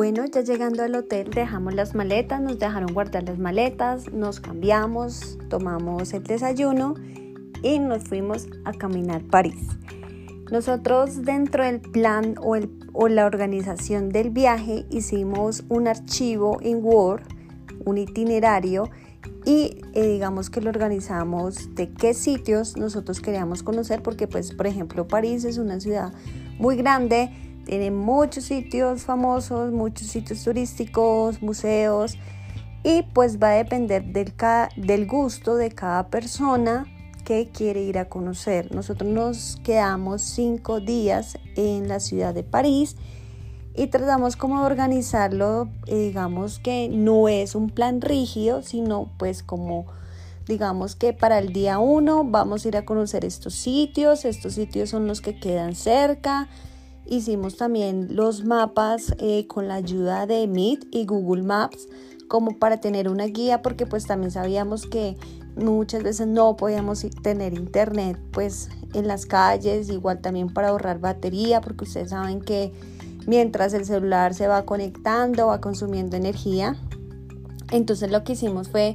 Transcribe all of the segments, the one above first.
Bueno, ya llegando al hotel dejamos las maletas, nos dejaron guardar las maletas, nos cambiamos, tomamos el desayuno y nos fuimos a caminar París. Nosotros dentro del plan o, el, o la organización del viaje hicimos un archivo en Word, un itinerario y eh, digamos que lo organizamos de qué sitios nosotros queríamos conocer porque pues por ejemplo París es una ciudad muy grande tiene muchos sitios famosos, muchos sitios turísticos, museos y pues va a depender del, del gusto de cada persona que quiere ir a conocer. Nosotros nos quedamos cinco días en la ciudad de París y tratamos como de organizarlo, eh, digamos que no es un plan rígido, sino pues como digamos que para el día uno vamos a ir a conocer estos sitios, estos sitios son los que quedan cerca, Hicimos también los mapas eh, con la ayuda de Meet y Google Maps como para tener una guía porque pues también sabíamos que muchas veces no podíamos tener internet pues en las calles, igual también para ahorrar batería porque ustedes saben que mientras el celular se va conectando va consumiendo energía. Entonces lo que hicimos fue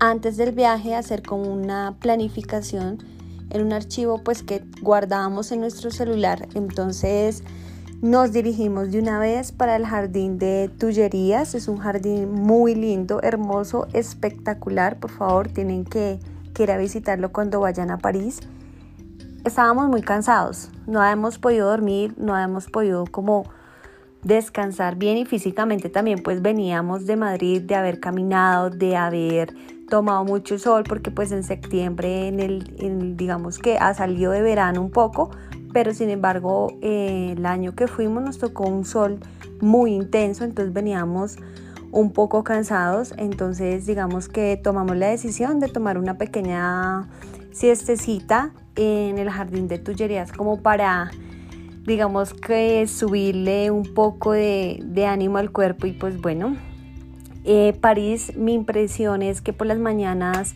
antes del viaje hacer como una planificación en un archivo pues que guardábamos en nuestro celular. Entonces nos dirigimos de una vez para el jardín de Tullerías. Es un jardín muy lindo, hermoso, espectacular. Por favor, tienen que, ir a visitarlo cuando vayan a París. Estábamos muy cansados, no hemos podido dormir, no hemos podido como descansar bien y físicamente también pues veníamos de Madrid de haber caminado, de haber tomado mucho sol porque pues en septiembre en el, digamos que ha salido de verano un poco pero sin embargo eh, el año que fuimos nos tocó un sol muy intenso entonces veníamos un poco cansados. Entonces digamos que tomamos la decisión de tomar una pequeña siestecita en el jardín de Tullerías como para digamos que subirle un poco de, de ánimo al cuerpo y pues bueno eh, París, mi impresión es que por las mañanas,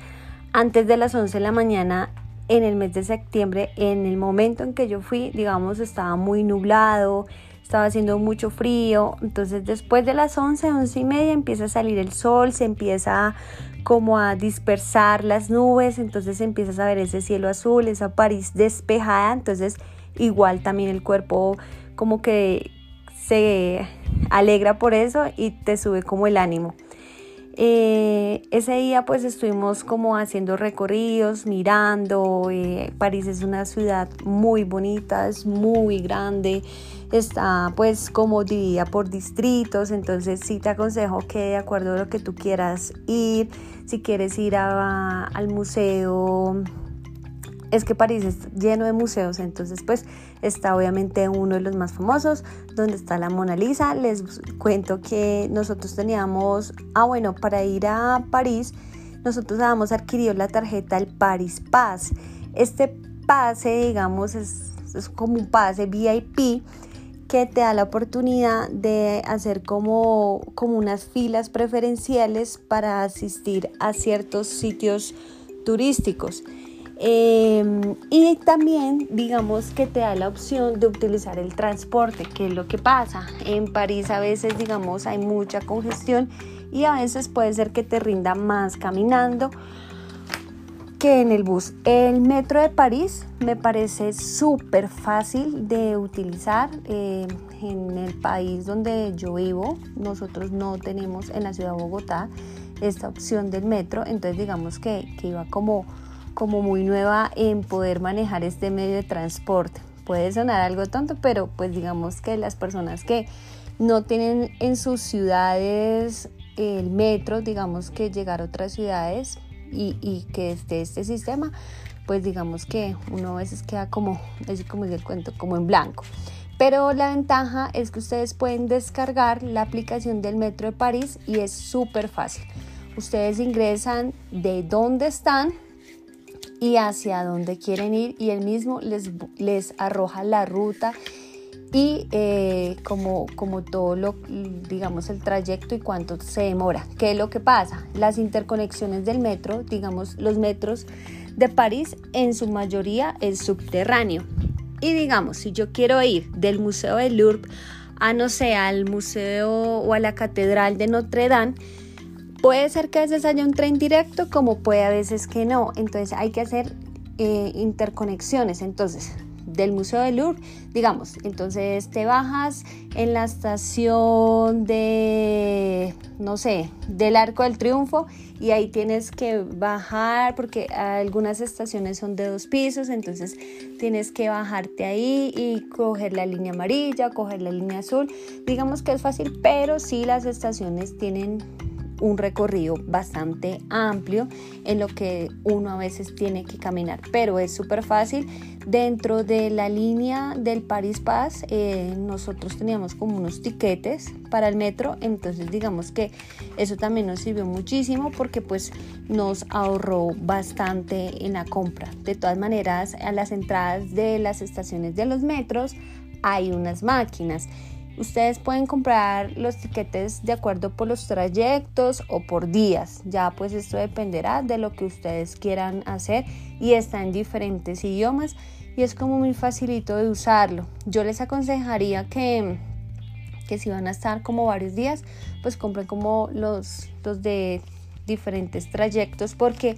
antes de las 11 de la mañana, en el mes de septiembre, en el momento en que yo fui, digamos, estaba muy nublado, estaba haciendo mucho frío, entonces después de las 11, 11 y media empieza a salir el sol, se empieza como a dispersar las nubes, entonces empiezas a ver ese cielo azul, esa París despejada, entonces igual también el cuerpo como que se alegra por eso y te sube como el ánimo. Eh, ese día pues estuvimos como haciendo recorridos, mirando. Eh, París es una ciudad muy bonita, es muy grande, está pues como dividida por distritos, entonces sí te aconsejo que de acuerdo a lo que tú quieras ir, si quieres ir al museo es que París es lleno de museos, entonces pues está obviamente uno de los más famosos, donde está la Mona Lisa. Les cuento que nosotros teníamos, ah bueno, para ir a París, nosotros habíamos adquirido la tarjeta el Paris Pass. Este pase, digamos, es, es como un pase VIP que te da la oportunidad de hacer como, como unas filas preferenciales para asistir a ciertos sitios turísticos. Em, y también digamos que te da la opción de utilizar el transporte, que es lo que pasa. En París a veces digamos hay mucha congestión y a veces puede ser que te rinda más caminando que en el bus. El metro de París me parece súper fácil de utilizar. Em, en el país donde yo vivo, nosotros no tenemos en la ciudad de Bogotá esta opción del metro, entonces digamos que, que iba como como muy nueva en poder manejar este medio de transporte. Puede sonar algo tonto, pero pues digamos que las personas que no tienen en sus ciudades el metro, digamos que llegar a otras ciudades y, que esté este sistema, pues digamos que uno a veces queda como, es como dice el cuento, como en blanco. Pero la ventaja es que ustedes pueden descargar la aplicación del Metro de París y es súper fácil. Ustedes ingresan de dónde están, y hacia dónde quieren ir y él mismo les, les arroja la ruta y eh, como, como todo lo, digamos, el trayecto y cuánto se demora. ¿Qué es lo que pasa? Las interconexiones del metro, digamos, los metros de París en su mayoría es subterráneo. Y digamos, si yo quiero ir del Museo del Louvre a no sé, al museo o a la catedral de Notre Dame, puede ser que a veces haya un tren directo como puede a veces que no. Entonces hay que hacer eh, interconexiones. Entonces, del Museo del Louvre, digamos, entonces te bajas en la estación de, no sé, del Arco del Triunfo y ahí tienes que bajar porque algunas estaciones son de dos pisos, entonces tienes que bajarte ahí y coger la línea amarilla, coger la línea azul. Digamos que es fácil, pero sí las estaciones tienen un recorrido bastante amplio en lo que uno a veces tiene que caminar, pero es súper fácil. Dentro de la línea del Paris Pass, eh, nosotros teníamos como unos tiquetes para el metro, entonces digamos que eso también nos sirvió muchísimo porque pues nos ahorró bastante en la compra. De todas maneras, a las entradas de las estaciones de los metros hay unas máquinas Ustedes pueden comprar los tiquetes de acuerdo por los trayectos o por días. Ya pues esto dependerá de lo que ustedes quieran hacer y está en diferentes idiomas y es como muy facilito de usarlo. Yo les aconsejaría que, que si van a estar como varios días, pues compren como los, los de diferentes trayectos porque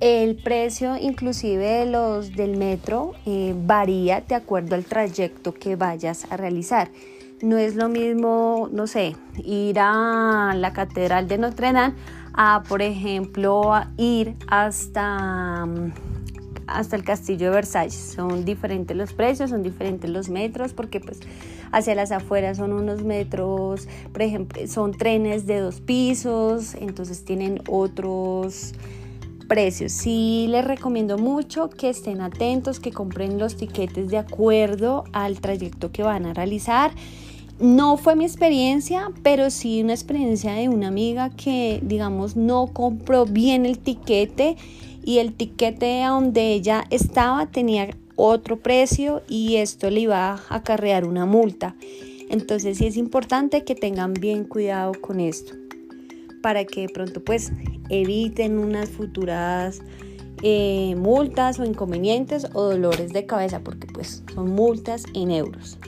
el precio inclusive de los del metro eh, varía de acuerdo al trayecto que vayas a realizar. No es lo mismo, no sé, ir a la Catedral de Notre Dame a, por ejemplo, ir hasta, hasta el Castillo de Versalles. Son diferentes los precios, son diferentes los metros, porque pues hacia las afueras son unos metros, por ejemplo, son trenes de dos pisos, entonces tienen otros precios. Sí les recomiendo mucho que estén atentos, que compren los tiquetes de acuerdo al trayecto que van a realizar. No fue mi experiencia, pero sí una experiencia de una amiga que, digamos, no compró bien el tiquete y el tiquete donde ella estaba tenía otro precio y esto le iba a acarrear una multa. Entonces sí es importante que tengan bien cuidado con esto para que de pronto pues eviten unas futuras eh, multas o inconvenientes o dolores de cabeza porque pues son multas en euros.